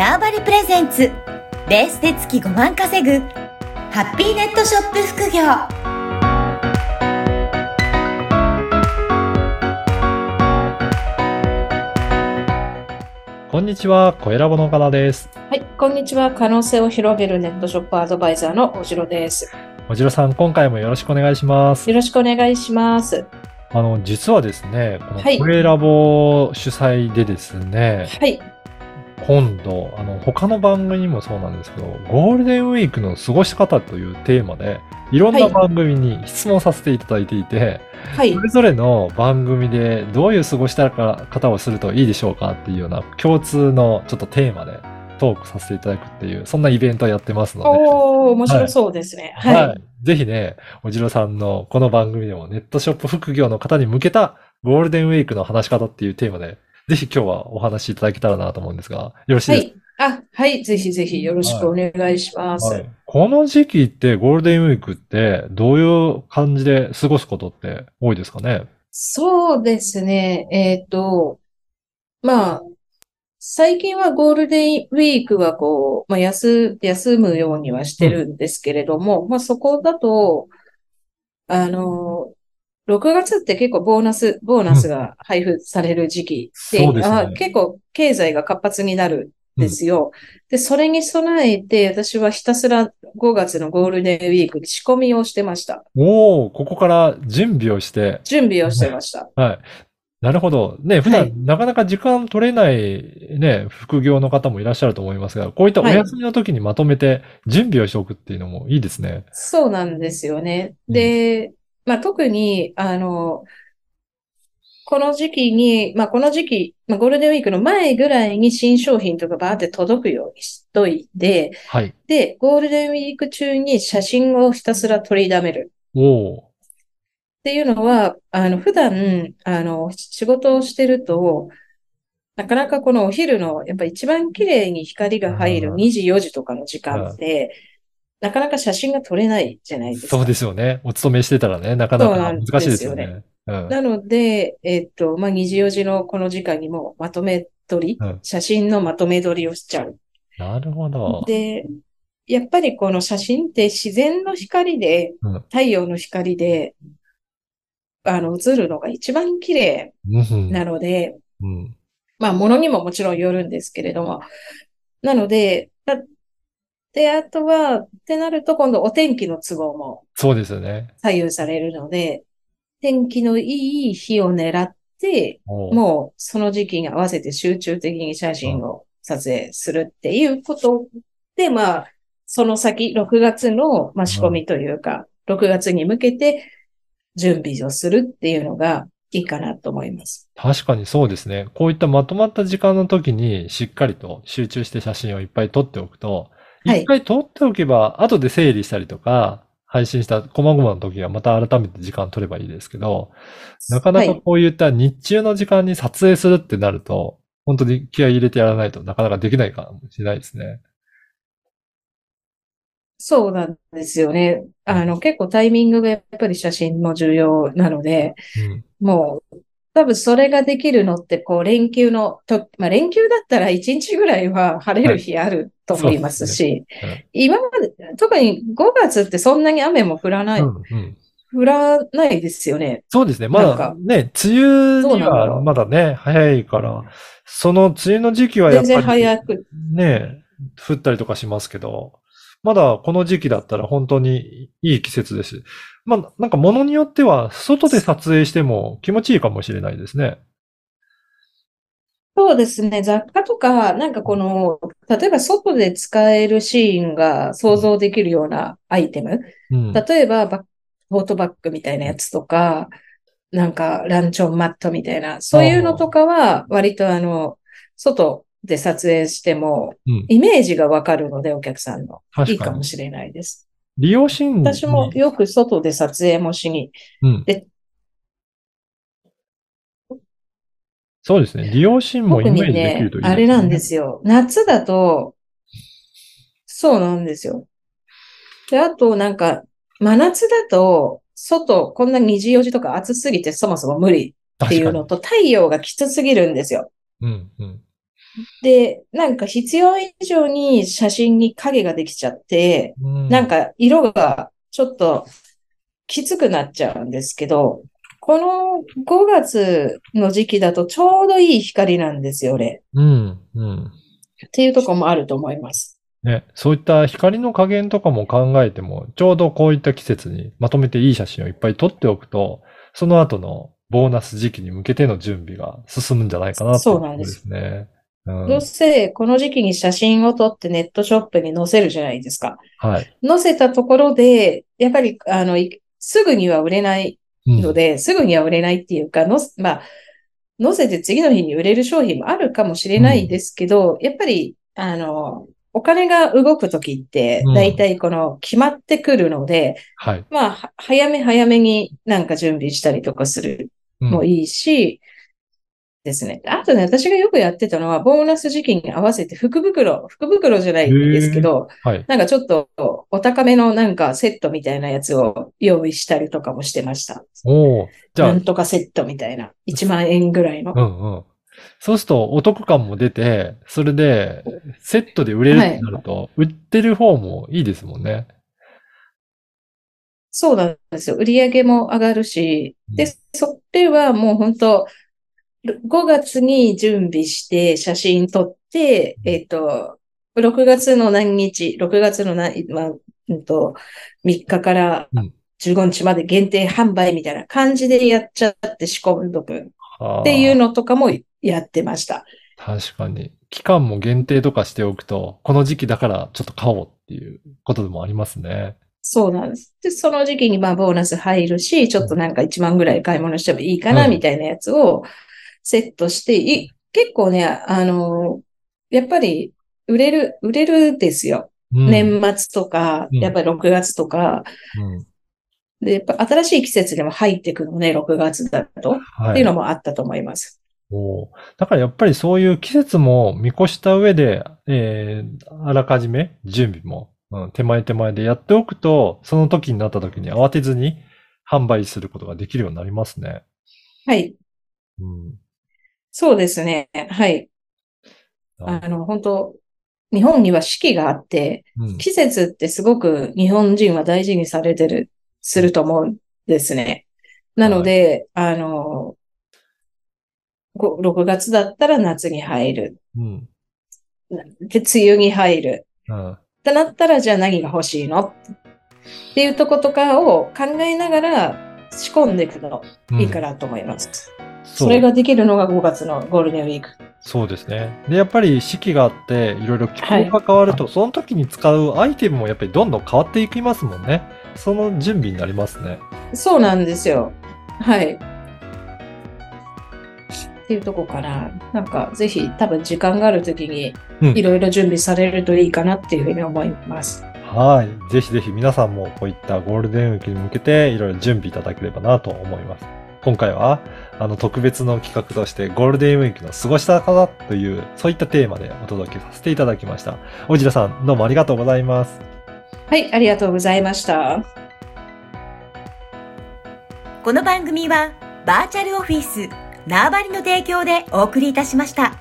ターバリプレゼンツレースで月5万稼ぐハッピーネットショップ副業こんにちは、小ラボの岡田です。はい、こんにちは。可能性を広げるネットショップアドバイザーのおじろです。おじろさん、今回もよろしくお願いします。よろしくお願いします。あの、実はですね、このはい小ラボ主催でですね、はい。今度、あの、他の番組にもそうなんですけど、ゴールデンウィークの過ごし方というテーマで、いろんなはい番組に質問させていただいていて、はいそ。れぞれの番組でどういう過ごした方をするといいでしょうかっていうような共通のちょっとテーマでトークさせていただくっていう、そんなイベントをやってますので、おー、面白そうですね。はい。はい。ぜひね、おじろさんのこの番組でもネットショップ副業の方に向けたゴールデンウィークの話し方っていうテーマで、ぜひ今日はお話しいただけたらなと思うんですが、よろしいですはい。あ、はい。ぜひぜひよろしくお願いします。か、はいこの時期ってゴールデンウィークってどういう感じで過ごすことって多いですかね？そうですね。えっ、と、まあ、最近はゴールデンウィークはこう、まあ、休、休むようにはしてるんですけれども、まあ、そこだと、あの、6月って結構ボーナス、ボーナスが配布される時期で、そうですねあ結構経済が活発になるんですよ。で、それに備えて、私はひたすら5月のゴールデンウィークに仕込みをしてました。おおここから準備をして、準備をしてました。はい。なるほど。ね、普はい段なかなか時間取れないね、副業の方もいらっしゃると思いますが、こういったおはい休みの時にまとめて準備をしておくっていうのもいいですね。そうなんですよね。うんで、まあ、特に、あの、この時期に、まあ、この時期、まあ、ゴールデンウィークの前ぐらいに新商品とかバーって届くようにしといて、はい。で、ゴールデンウィーク中に写真をひたすら取りだめる。おおっていうのは、あの、普段、あの、仕事をしてると、なかなかこのお昼の、やっぱ一番綺麗に光が入るうん2時、4時とかの時間って、なかなか写真が撮れないじゃないですか。そうですよね。お勤めしてたらね、なかなか難しいですよですね。うん。なので、えっと、まあ、2時4時のこの時間にもまとめ撮り、うん写真のまとめ撮りをしちゃう。なるほど。で、やっぱりこの写真って自然の光で、うん太陽の光で、あの、映るのが一番綺麗うんなので、うん。まあ、ものにももちろんよるんですけれども。なので、だで、あとは、ってなると今度お天気の都合もそうですよね。左右されるので、天気のいい日を狙って、もうその時期に合わせて集中的に写真を撮影するっていうことで、まあ、その先、6月の、まあ、仕込みというか、6月に向けて準備をするっていうのがいいかなと思います。確かにそうですね。こういったまとまった時間の時にしっかりと集中して写真をいっぱい撮っておくと、はい一回撮っておけば、後で整理したりとか、配信した細々の時はまた改めて時間取ればいいですけど、なかなかはいこういった日中の時間に撮影するってなると、本当に気合い入れてやらないとなかなかできないかもしれないですね。そうなんですよね。あの、結構タイミングがやっぱり写真も重要なので、うん。もう、多分それができるのって、こう、連休のと、まあ、連休だったら1日ぐらいは晴れる日あると思いますし、そうですね今まで、特に5月ってそんなに雨も降らない、うんうん降らない。ですよね。そうですね。まだね、梅雨にはまだね、早い。から、その梅雨の時期はやっぱり然早く。ね、降ったりとかしますけど、まだこの時期だったら本当にいい季節です。まあ、なんか物によっては外で撮影しても気持ちいいかもしれないですね。そうですね。雑貨とか、なんかこの、例えば外で使えるシーンが想像できるようなアイテム。うん。例えばバッ、トートバッグみたいなやつとか、なんかランチョンマットみたいな、そういうのとかは、割とあの、外で撮影しても、うんイメージがわかるので、お客さんの。いいか。もしれないです。利用シーンに私もよく外で撮影もしに、うんで。そうですね。利用シーンもイ特にメージできねるといい、あれなんですすよ。夏だと、そうなんですよ。で、あとなんか、真夏だと、外、こんな2時4時とか暑すぎてそもそも無理ね。っていうのと、太陽がきつすぎるんですよ。うん、うん。で、なんか必要以上に写真に影ができちゃって、うんなんか色がちょっときつくなっちゃうんですけど、この5月の時期だとちょうどいい光なんですよね。うん、うん。っていうところもあると思います。ね、そういった光の加減とかも考えても、ちょうどこういった季節にまとめていい写真をいっぱい撮っておくと、その後のボーナス時期に向けての準備が進むんじゃないかなっていそうなんですね。うんどうせこの時期に写真を撮ってネットショップに載せるじゃないですか。はい。載せたところで、やっぱり、あの、いすぐには売れないうんので、すぐには売れないっていうか、のす、まあ、載せて次の日に売れる商品もあるかもしれないですけど、やっぱり、あの、お金が動くときってうん、だいたいこの決まってくるので、はい。まあ、は早め早めになんか準備したりとかするうんもいいし、ですね。あとね、私がよくやってたのは、ボーナス時期に合わせて福袋、福袋じゃないんですけど、はい。なんかちょっとお高めのなんかセットみたいなやつを用意したりとかもしてました。おおじゃあなん、とかセットみたいな。1万円ぐらいの。うんうん。そうするとお得感も出て、それでセットで売れるってなると、売ってる方もいいですもんね。そうなんですよ。売り上げも上がるし、うんで、それはもう本当5月に準備して写真撮って、えっと、6月の何日、6月の何、まあ、うんと、3日からうん15日まで限定販売みたいな感じでやっちゃって仕込んどくっはあていうのとかもやってました。確かに。期間も限定とかしておくと、この時期だからちょっと買おうっていうことでもありますね。そうなんです。で、その時期にまあボーナス入るし、ちょっとなんか1万ぐらい買い物してもいいかな、うんみたいなやつをセットして、い結構ね、あの、やっぱり売れる、売れるですよ。うん年末とか、うんやっぱり6月とか、うんで、やっぱ新しい季節でも入ってくるのね、6月だと。はい。っていうのもあったと思います。おーだからやっぱりそういう季節も見越した上で、えー、あらかじめ準備も、うん、手前手前でやっておくと、その時になった時に慌てずに販売することができるようになりますね。はい。うん。そうですね。はい。あの、本当日本には四季があって、うん。季節ってすごく日本人は大事にされてる、すると思うんですね。なので、あの、ご6月だったら夏に入る。うん。で、梅雨に入る。うん。ってなったら、じゃあ何が欲しいの？っていうとことかを考えながら仕込んでいくのいいかなと思います。そそうれができるのが5月のゴールデンウィーク。そうですね。で、やっぱり四季があって、いろいろ気候が変わると、その時に使うアイテムもやっぱりどんどん変わっていきますもんね。その準備になりますね。そうなんですよ。はい。っていうとこかな。なんか、ぜひ、多分時間があるときにうん、いろいろ準備されるといいかなっていうふうに思います。はい。ぜひぜひ皆さんもこういったゴールデンウィークに向けていろいろ準備いただければなと思います。今回は、あの、特別の企画としてゴールデンウィークの過ごした方という、そういったテーマでお届けさせていただきました。おじらさん、どうもありがとうございます。はい、ありがとうございました。この番組はバーチャルオフィス縄張りの提供でお送りいたしました。